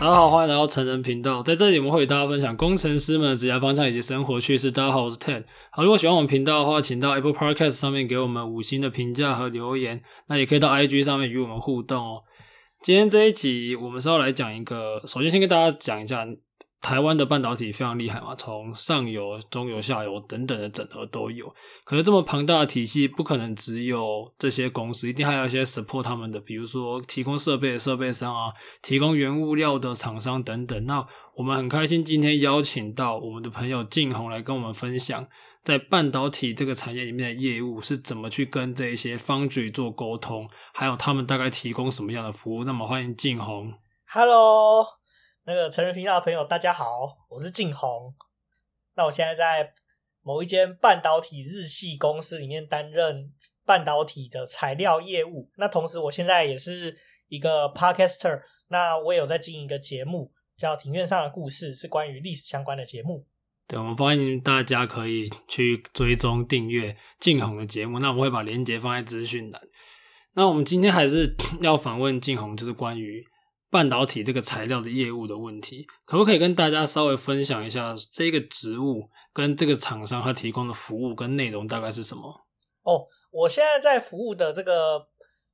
大家好，欢迎来到成人频道，在这里我们会与大家分享工程师们的职业方向以及生活趣事。大家好，我是 Ten。好，如果喜欢我们频道的话，请到 Apple Podcast 上面给我们五星的评价和留言，那也可以到 IG 上面与我们互动哦。今天这一集我们是要来讲一个，首先先跟大家讲一下。台湾的半导体非常厉害嘛，从上游、中游、下游等等的整合都有。可是这么庞大的体系，不可能只有这些公司，一定还有一些 support 他们的，比如说提供设备的设备商啊，提供原物料的厂商等等。那我们很开心今天邀请到我们的朋友静红来跟我们分享，在半导体这个产业里面的业务是怎么去跟这些 foundry 做沟通，还有他们大概提供什么样的服务。那么欢迎静红。Hello。那个成人频道的朋友，大家好，我是静红。那我现在在某一间半导体日系公司里面担任半导体的材料业务。那同时，我现在也是一个 podcaster。那我也有在经营一个节目，叫《庭院上的故事》，是关于历史相关的节目。对，我们欢迎大家可以去追踪订阅静红的节目。那我会把链接放在资讯栏。那我们今天还是 要访问静红，就是关于。半导体这个材料的业务的问题，可不可以跟大家稍微分享一下这个职务跟这个厂商他提供的服务跟内容大概是什么？哦，我现在在服务的这个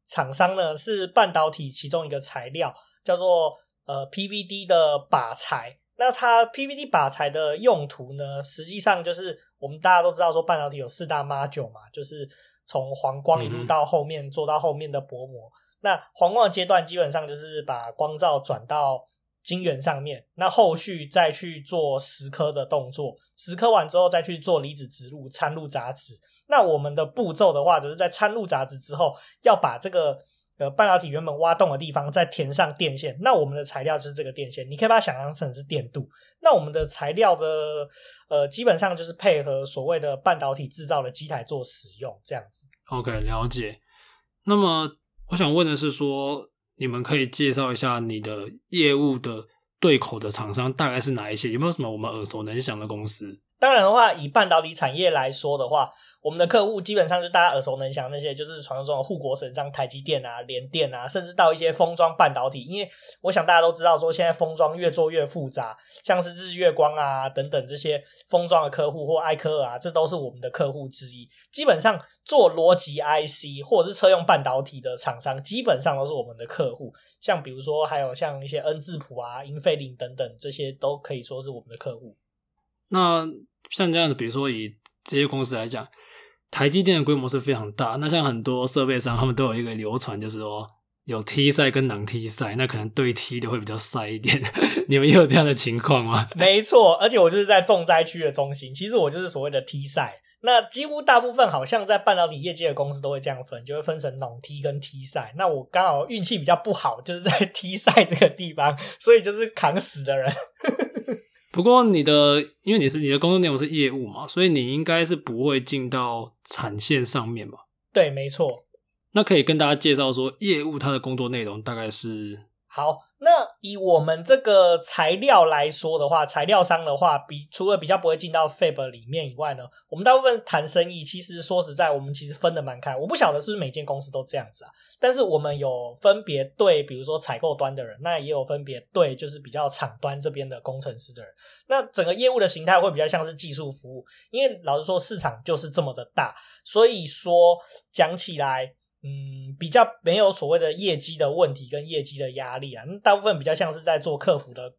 厂商呢，是半导体其中一个材料，叫做呃 PVD 的靶材。那它 PVD 靶材的用途呢，实际上就是我们大家都知道说半导体有四大 module 嘛，就是从黄光一路到后面做到后面的薄膜。嗯那黄光的阶段基本上就是把光照转到晶圆上面，那后续再去做蚀刻的动作，蚀刻完之后再去做离子植入、掺入杂质。那我们的步骤的话，就是在掺入杂质之后，要把这个呃半导体原本挖洞的地方再填上电线。那我们的材料就是这个电线，你可以把它想象成是电镀。那我们的材料的呃基本上就是配合所谓的半导体制造的机台做使用，这样子。OK，了解。那么。我想问的是说，你们可以介绍一下你的业务的对口的厂商大概是哪一些？有没有什么我们耳熟能详的公司？当然的话，以半导体产业来说的话，我们的客户基本上就大家耳熟能详那些，就是传说中的护国神像台积电啊、联电啊，甚至到一些封装半导体。因为我想大家都知道，说现在封装越做越复杂，像是日月光啊等等这些封装的客户或艾科尔啊，这都是我们的客户之一。基本上做逻辑 IC 或者是车用半导体的厂商，基本上都是我们的客户。像比如说还有像一些恩智浦啊、英飞凌等等，这些都可以说是我们的客户。那像这样子，比如说以这些公司来讲，台积电的规模是非常大。那像很多设备商，他们都有一个流传，就是说有 T 赛跟能 T 赛，那可能对 T 的会比较赛一点。你们也有这样的情况吗？没错，而且我就是在重灾区的中心，其实我就是所谓的 T 赛。那几乎大部分好像在半导体业界的公司都会这样分，就会分成囊 T 跟 T 赛。那我刚好运气比较不好，就是在 T 赛这个地方，所以就是扛死的人。不过你的，因为你是你的工作内容是业务嘛，所以你应该是不会进到产线上面吧？对，没错。那可以跟大家介绍说，业务它的工作内容大概是？好。那以我们这个材料来说的话，材料商的话，比除了比较不会进到 Fab 里面以外呢，我们大部分谈生意，其实说实在，我们其实分得蛮开。我不晓得是不是每间公司都这样子啊，但是我们有分别对，比如说采购端的人，那也有分别对，就是比较厂端这边的工程师的人。那整个业务的形态会比较像是技术服务，因为老实说，市场就是这么的大，所以说讲起来。嗯，比较没有所谓的业绩的问题跟业绩的压力啊，大部分比较像是在做客服的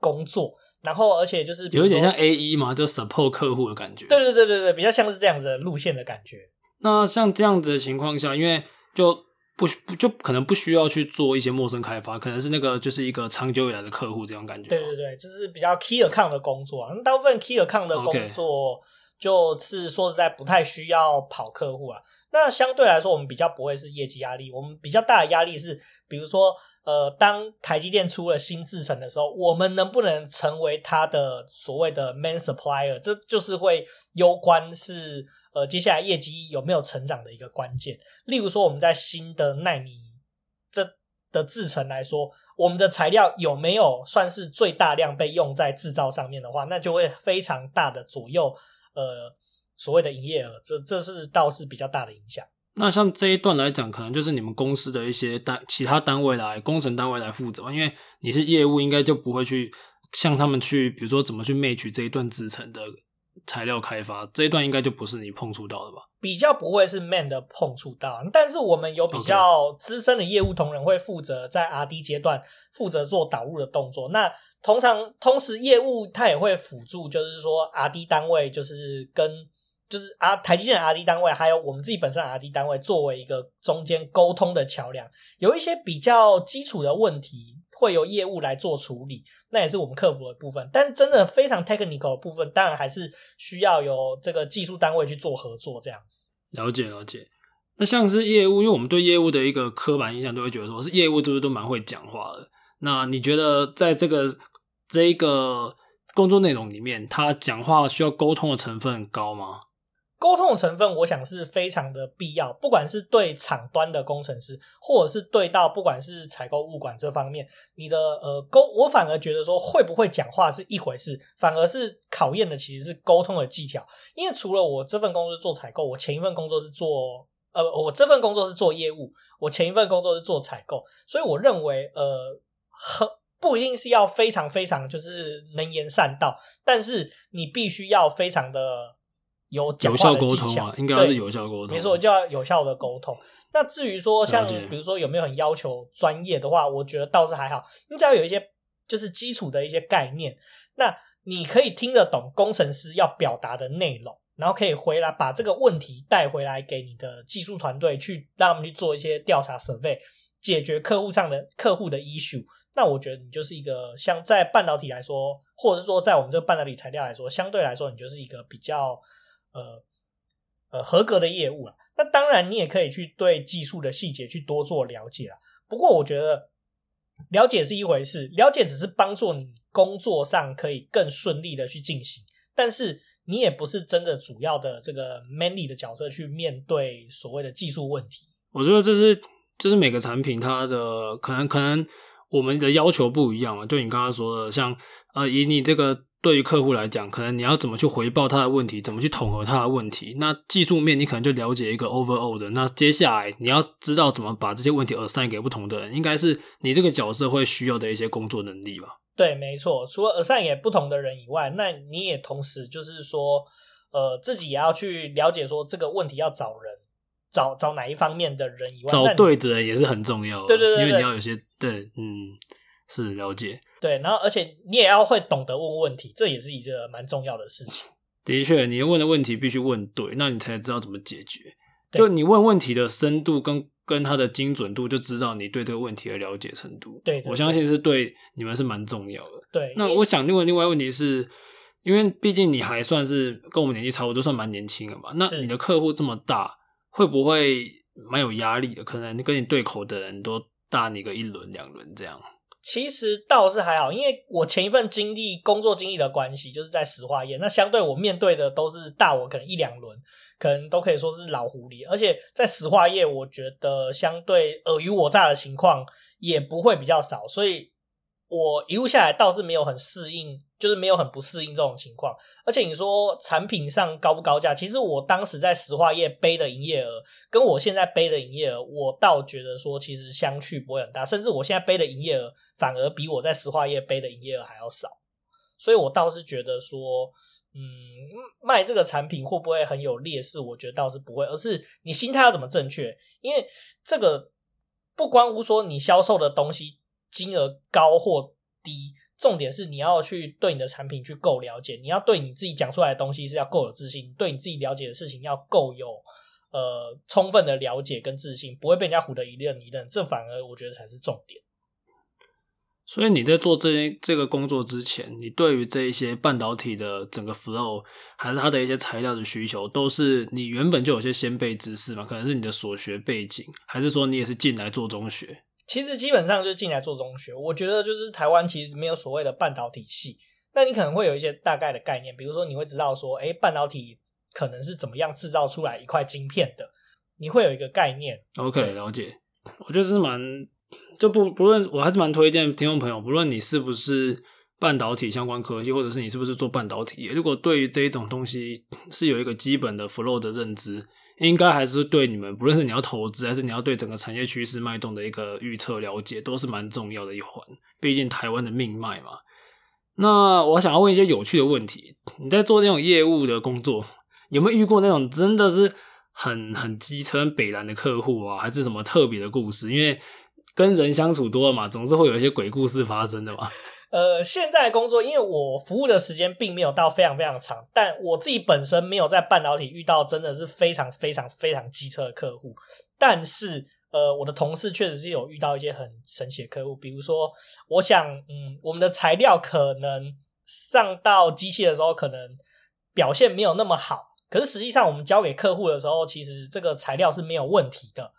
工作，然后而且就是有一点像 AE 嘛，就 support 客户的感觉。对对对对对，比较像是这样子的路线的感觉。那像这样子的情况下，因为就不就可能不需要去做一些陌生开发，可能是那个就是一个长久以来的客户这种感觉。对对对，就是比较 key account 的工作啊，大部分 key account 的工作。Okay. 就是说实在不太需要跑客户啊，那相对来说我们比较不会是业绩压力，我们比较大的压力是，比如说呃，当台积电出了新制程的时候，我们能不能成为它的所谓的 main supplier，这就是会攸关是呃接下来业绩有没有成长的一个关键。例如说我们在新的奈米这的制程来说，我们的材料有没有算是最大量被用在制造上面的话，那就会非常大的左右。呃，所谓的营业额，这这是倒是比较大的影响。那像这一段来讲，可能就是你们公司的一些单其他单位来工程单位来负责，因为你是业务，应该就不会去向他们去，比如说怎么去 match 这一段制成的材料开发，这一段应该就不是你碰触到的吧？比较不会是 man 的碰触到，但是我们有比较资深的业务同仁会负责在 RD 阶段负责做导入的动作。那通常同时业务他也会辅助，就是说 RD 单位就是跟。就是啊，台积电的 RD 单位，还有我们自己本身 RD 单位，作为一个中间沟通的桥梁，有一些比较基础的问题，会由业务来做处理，那也是我们客服的部分。但真的非常 technical 的部分，当然还是需要有这个技术单位去做合作，这样子。了解了解。那像是业务，因为我们对业务的一个刻板印象，都会觉得说是业务是不是都蛮会讲话的？那你觉得在这个这一个工作内容里面，他讲话需要沟通的成分高吗？沟通的成分，我想是非常的必要，不管是对厂端的工程师，或者是对到不管是采购物管这方面，你的呃沟，我反而觉得说会不会讲话是一回事，反而是考验的其实是沟通的技巧。因为除了我这份工作做采购，我前一份工作是做呃，我这份工作是做业务，我前一份工作是做采购，所以我认为呃，很不一定是要非常非常就是能言善道，但是你必须要非常的。有有效沟通啊，应该是有效沟通。没错，就要有效的沟通。那至于说像比如说有没有很要求专业的话，我觉得倒是还好。你只要有一些就是基础的一些概念，那你可以听得懂工程师要表达的内容，然后可以回来把这个问题带回来给你的技术团队去让他们去做一些调查 survey，解决客户上的客户的 issue。那我觉得你就是一个像在半导体来说，或者是说在我们这个半导体材料来说，相对来说你就是一个比较。呃呃，合格的业务啊，那当然你也可以去对技术的细节去多做了解啊。不过我觉得了解是一回事，了解只是帮助你工作上可以更顺利的去进行，但是你也不是真的主要的这个 manly 的角色去面对所谓的技术问题。我觉得这是就是每个产品它的可能可能我们的要求不一样嘛，就你刚刚说的，像呃以你这个。对于客户来讲，可能你要怎么去回报他的问题，怎么去统合他的问题。那技术面你可能就了解一个 overall 的。那接下来你要知道怎么把这些问题 assign 给不同的人，应该是你这个角色会需要的一些工作能力吧？对，没错。除了 assign 给不同的人以外，那你也同时就是说，呃，自己也要去了解说这个问题要找人，找找哪一方面的人以外，找对的人也是很重要对对，对，因为你要有些对，嗯，是了解。对，然后而且你也要会懂得问问题，这也是一个蛮重要的事情。的确，你问的问题必须问对，那你才知道怎么解决。就你问问题的深度跟跟它的精准度，就知道你对这个问题的了解程度。对，我相信是对你们是蛮重要的。对，那我想另外另外问题是，因为毕竟你还算是跟我们年纪差不多，算蛮年轻的嘛。那你的客户这么大，会不会蛮有压力的？可能跟你对口的人都大你个一轮两轮这样。其实倒是还好，因为我前一份经历工作经历的关系，就是在石化业，那相对我面对的都是大我可能一两轮，可能都可以说是老狐狸，而且在石化业，我觉得相对尔虞我诈的情况也不会比较少，所以。我一路下来倒是没有很适应，就是没有很不适应这种情况。而且你说产品上高不高价？其实我当时在石化业背的营业额，跟我现在背的营业额，我倒觉得说其实相去不会很大。甚至我现在背的营业额，反而比我在石化业背的营业额还要少。所以我倒是觉得说，嗯，卖这个产品会不会很有劣势？我觉得倒是不会，而是你心态要怎么正确。因为这个不关乎说你销售的东西。金额高或低，重点是你要去对你的产品去够了解，你要对你自己讲出来的东西是要够有自信，对你自己了解的事情要够有呃充分的了解跟自信，不会被人家唬得一愣一愣，这反而我觉得才是重点。所以你在做这这个工作之前，你对于这一些半导体的整个 flow，还是它的一些材料的需求，都是你原本就有些先备知识嘛？可能是你的所学背景，还是说你也是进来做中学？其实基本上就是进来做中学，我觉得就是台湾其实没有所谓的半导体系，那你可能会有一些大概的概念，比如说你会知道说，诶，半导体可能是怎么样制造出来一块晶片的，你会有一个概念。OK，了解。我觉得是蛮就不不论，我还是蛮推荐听众朋友，不论你是不是半导体相关科技，或者是你是不是做半导体，如果对于这一种东西是有一个基本的 flow 的认知。应该还是对你们，不论是你要投资，还是你要对整个产业趋势脉动的一个预测了解，都是蛮重要的一环。毕竟台湾的命脉嘛。那我想要问一些有趣的问题：你在做这种业务的工作，有没有遇过那种真的是很很机车、北烂的客户啊？还是什么特别的故事？因为跟人相处多了嘛，总是会有一些鬼故事发生的嘛。呃，现在工作，因为我服务的时间并没有到非常非常长，但我自己本身没有在半导体遇到真的是非常非常非常机车的客户。但是，呃，我的同事确实是有遇到一些很神奇的客户，比如说，我想，嗯，我们的材料可能上到机器的时候，可能表现没有那么好，可是实际上我们交给客户的时候，其实这个材料是没有问题的，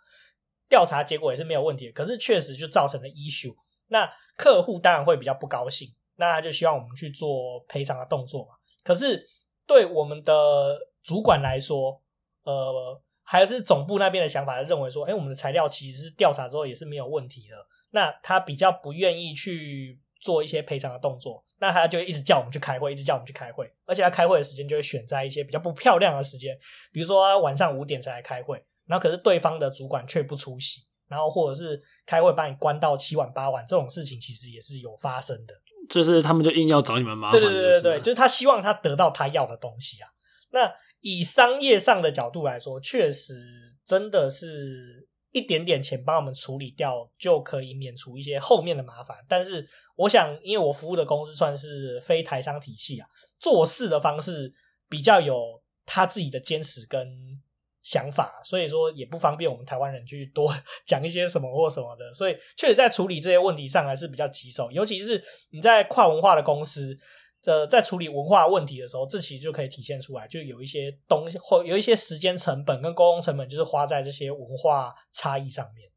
调查结果也是没有问题的，可是确实就造成了 issue。那客户当然会比较不高兴，那他就希望我们去做赔偿的动作嘛。可是对我们的主管来说，呃，还是总部那边的想法，认为说，哎，我们的材料其实是调查之后也是没有问题的。那他比较不愿意去做一些赔偿的动作，那他就一直叫我们去开会，一直叫我们去开会，而且他开会的时间就会选在一些比较不漂亮的时间，比如说晚上五点才来开会，然后可是对方的主管却不出席。然后或者是开会把你关到七晚八晚，这种事情其实也是有发生的。就是他们就硬要找你们麻烦。对对对对对，就是他希望他得到他要的东西啊。那以商业上的角度来说，确实真的是一点点钱帮我们处理掉，就可以免除一些后面的麻烦。但是我想，因为我服务的公司算是非台商体系啊，做事的方式比较有他自己的坚持跟。想法，所以说也不方便我们台湾人去多 讲一些什么或什么的，所以确实在处理这些问题上还是比较棘手，尤其是你在跨文化的公司，呃，在处理文化问题的时候，这其实就可以体现出来，就有一些东西或有一些时间成本跟沟通成本，就是花在这些文化差异上面。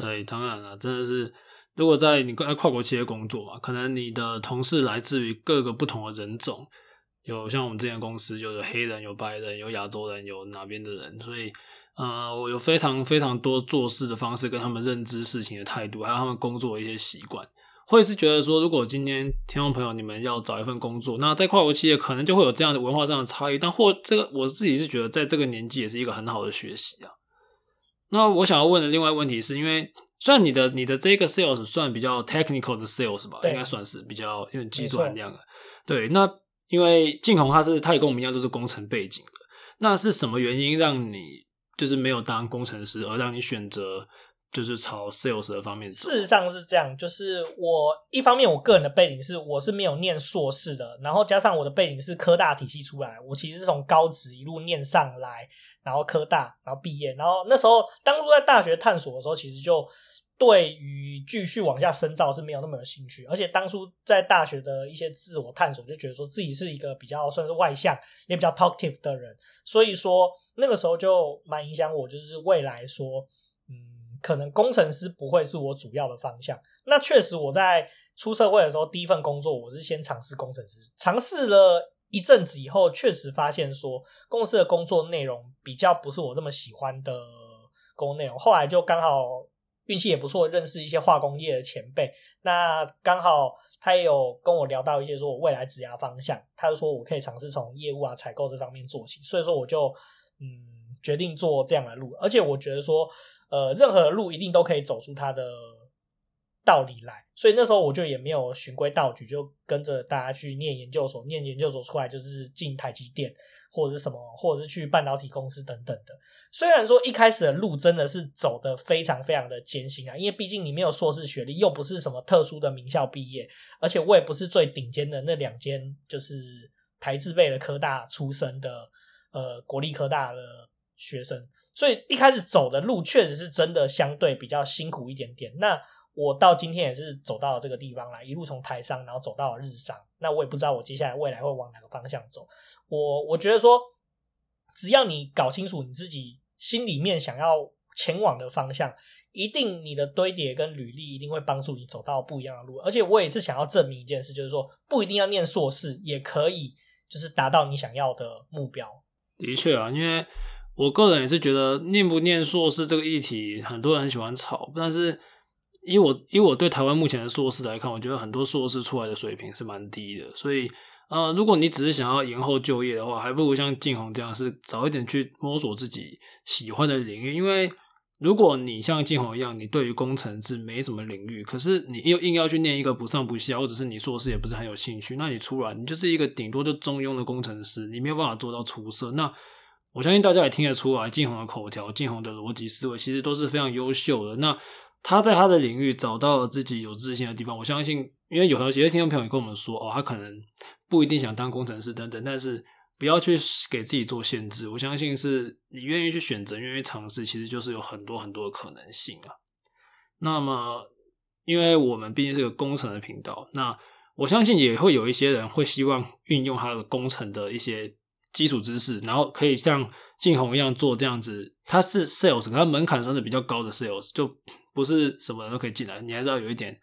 对，当然了，真的是，如果在你在跨国企业工作嘛，可能你的同事来自于各个不同的人种。有像我们之前公司，就是黑人、有白人、有亚洲人、有哪边的人，所以，呃，我有非常非常多做事的方式，跟他们认知事情的态度，还有他们工作的一些习惯，会是觉得说，如果今天听众朋友你们要找一份工作，那在跨国企业可能就会有这样的文化上的差异，但或这个我自己是觉得，在这个年纪也是一个很好的学习啊。那我想要问的另外问题是，因为虽然你的你的这个 sales 算比较 technical 的 sales 吧，应该算是比较有点技术含量的，对，那。因为晋弘他是他也跟我们一样都是工程背景的，那是什么原因让你就是没有当工程师，而让你选择就是朝 sales 的方面？事实上是这样，就是我一方面我个人的背景是我是没有念硕士的，然后加上我的背景是科大体系出来，我其实是从高职一路念上来，然后科大，然后毕业，然后那时候当初在大学探索的时候，其实就。对于继续往下深造是没有那么有兴趣，而且当初在大学的一些自我探索，就觉得说自己是一个比较算是外向，也比较 talkative 的人，所以说那个时候就蛮影响我，就是未来说，嗯，可能工程师不会是我主要的方向。那确实我在出社会的时候，第一份工作我是先尝试工程师，尝试了一阵子以后，确实发现说公司的工作内容比较不是我那么喜欢的工作内容，后来就刚好。运气也不错，认识一些化工业的前辈。那刚好他也有跟我聊到一些说我未来职涯方向，他就说我可以尝试从业务啊、采购这方面做起。所以说我就嗯决定做这样的路，而且我觉得说呃任何路一定都可以走出它的道理来。所以那时候我就也没有循规蹈矩，就跟着大家去念研究所，念研究所出来就是进台积电。或者是什么，或者是去半导体公司等等的。虽然说一开始的路真的是走得非常非常的艰辛啊，因为毕竟你没有硕士学历，又不是什么特殊的名校毕业，而且我也不是最顶尖的那两间，就是台字辈的科大出身的，呃，国立科大的学生，所以一开始走的路确实是真的相对比较辛苦一点点。那我到今天也是走到了这个地方来，一路从台商，然后走到了日商。那我也不知道我接下来未来会往哪个方向走。我我觉得说，只要你搞清楚你自己心里面想要前往的方向，一定你的堆叠跟履历一定会帮助你走到不一样的路。而且我也是想要证明一件事，就是说不一定要念硕士也可以，就是达到你想要的目标。的确啊，因为我个人也是觉得念不念硕士这个议题，很多人很喜欢吵，但是。以我以我对台湾目前的硕士来看，我觉得很多硕士出来的水平是蛮低的，所以呃，如果你只是想要延后就业的话，还不如像晋弘这样，是早一点去摸索自己喜欢的领域。因为如果你像晋弘一样，你对于工程是没什么领域，可是你又硬要去念一个不上不下，或者是你硕士也不是很有兴趣，那你出来你就是一个顶多就中庸的工程师，你没有办法做到出色。那我相信大家也听得出来，晋弘的口条、晋弘的逻辑思维，其实都是非常优秀的。那他在他的领域找到了自己有自信的地方，我相信，因为有有些听众朋友也跟我们说，哦，他可能不一定想当工程师等等，但是不要去给自己做限制。我相信是你愿意去选择、愿意尝试，其实就是有很多很多的可能性啊。那么，因为我们毕竟是个工程的频道，那我相信也会有一些人会希望运用他的工程的一些基础知识，然后可以像晋弘一样做这样子。他是 sales，他门槛算是比较高的 sales，就。不是什么人都可以进来，你还是要有一点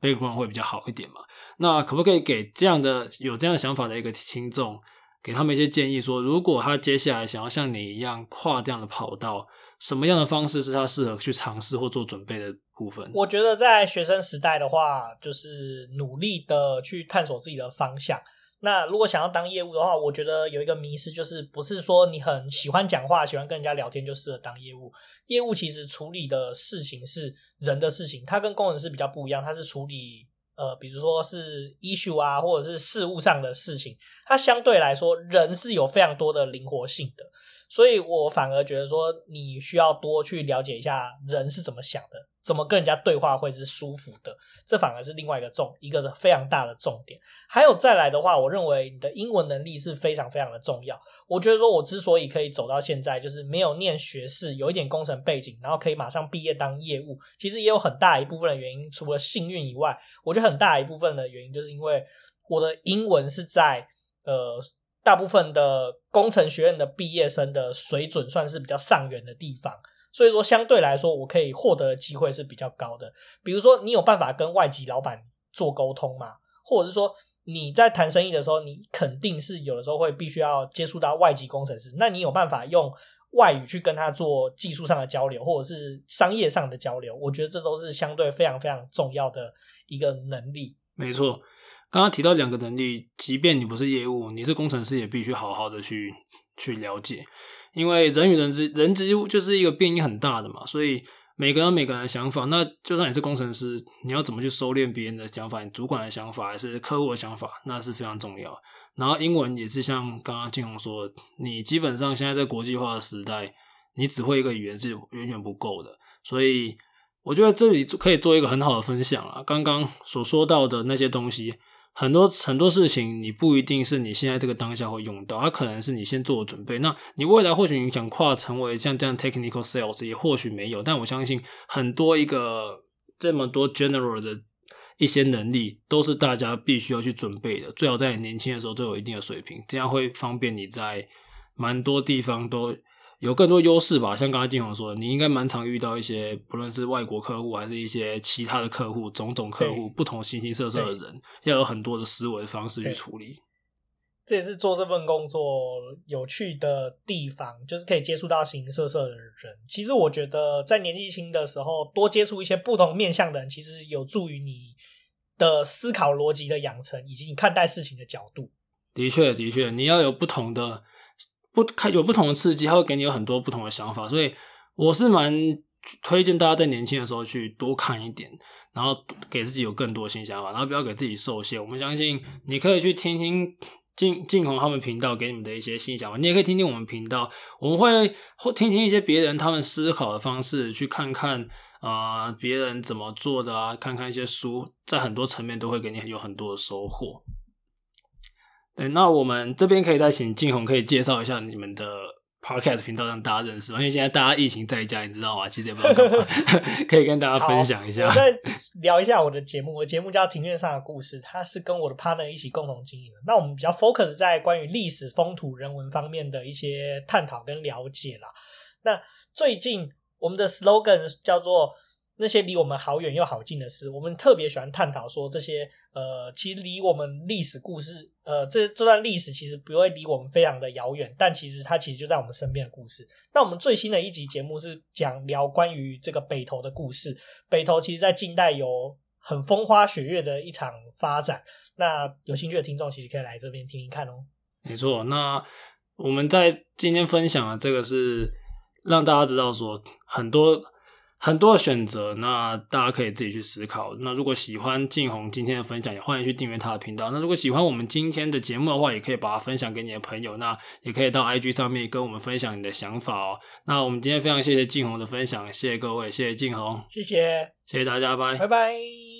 background 会比较好一点嘛。那可不可以给这样的有这样的想法的一个听众，给他们一些建议说，说如果他接下来想要像你一样跨这样的跑道，什么样的方式是他适合去尝试或做准备的部分？我觉得在学生时代的话，就是努力的去探索自己的方向。那如果想要当业务的话，我觉得有一个迷思，就是不是说你很喜欢讲话、喜欢跟人家聊天就适合当业务。业务其实处理的事情是人的事情，它跟工程师比较不一样，它是处理呃，比如说是 issue 啊，或者是事务上的事情，它相对来说人是有非常多的灵活性的。所以我反而觉得说，你需要多去了解一下人是怎么想的，怎么跟人家对话会是舒服的，这反而是另外一个重一个非常大的重点。还有再来的话，我认为你的英文能力是非常非常的重要。我觉得说，我之所以可以走到现在，就是没有念学士，有一点工程背景，然后可以马上毕业当业务，其实也有很大一部分的原因，除了幸运以外，我觉得很大一部分的原因就是因为我的英文是在呃。大部分的工程学院的毕业生的水准算是比较上缘的地方，所以说相对来说，我可以获得的机会是比较高的。比如说，你有办法跟外籍老板做沟通吗？或者是说你在谈生意的时候，你肯定是有的时候会必须要接触到外籍工程师，那你有办法用外语去跟他做技术上的交流，或者是商业上的交流？我觉得这都是相对非常非常重要的一个能力。没错。刚刚提到两个能力，即便你不是业务，你是工程师，也必须好好的去去了解，因为人与人之人之就是一个变异很大的嘛，所以每个人每个人的想法，那就算你是工程师，你要怎么去收敛别人的想法，你主管的想法还是客户的想法，那是非常重要。然后英文也是像刚刚金红说，你基本上现在在国际化的时代，你只会一个语言是远远不够的，所以我觉得这里可以做一个很好的分享啊，刚刚所说到的那些东西。很多很多事情，你不一定是你现在这个当下会用到，它可能是你先做准备。那你未来或许你想跨成为像这样 technical sales，也或许没有。但我相信很多一个这么多 general 的一些能力，都是大家必须要去准备的。最好在你年轻的时候都有一定的水平，这样会方便你在蛮多地方都。有更多优势吧，像刚才晋弘说的，你应该蛮常遇到一些，不论是外国客户还是一些其他的客户，种种客户，不同形形色色的人，要有很多的思维方式去处理。这也是做这份工作有趣的地方，就是可以接触到形形色色的人。其实我觉得，在年纪轻的时候，多接触一些不同面向的人，其实有助于你的思考逻辑的养成，以及你看待事情的角度。的确，的确，你要有不同的。不开有不同的刺激，它会给你有很多不同的想法，所以我是蛮推荐大家在年轻的时候去多看一点，然后给自己有更多新想法，然后不要给自己受限。我们相信你可以去听听晋晋弘他们频道给你们的一些新想法，你也可以听听我们频道，我们会或听听一些别人他们思考的方式，去看看啊、别人怎么做的啊，看看一些书，在很多层面都会给你有很多的收获。对，那我们这边可以再请静红可以介绍一下你们的 podcast 频道，让大家认识？因为现在大家疫情在家，你知道吗？其实也不知道干嘛，可以跟大家分享一下。我再聊一下我的节目，我的节目叫《庭院上的故事》，它是跟我的 partner 一起共同经营的。那我们比较 focus 在关于历史、风土人文方面的一些探讨跟了解啦。那最近我们的 slogan 叫做。那些离我们好远又好近的事，我们特别喜欢探讨说这些呃，其实离我们历史故事，呃，这这段历史其实不会离我们非常的遥远，但其实它其实就在我们身边的故事。那我们最新的一集节目是讲聊关于这个北投的故事。北投其实在近代有很风花雪月的一场发展。那有兴趣的听众其实可以来这边听听看哦。没错，那我们在今天分享的这个是让大家知道说很多。很多的选择，那大家可以自己去思考。那如果喜欢静红今天的分享，也欢迎去订阅他的频道。那如果喜欢我们今天的节目的话，也可以把它分享给你的朋友。那也可以到 IG 上面跟我们分享你的想法哦。那我们今天非常谢谢静红的分享，谢谢各位，谢谢静红，谢谢，谢谢大家，拜拜拜。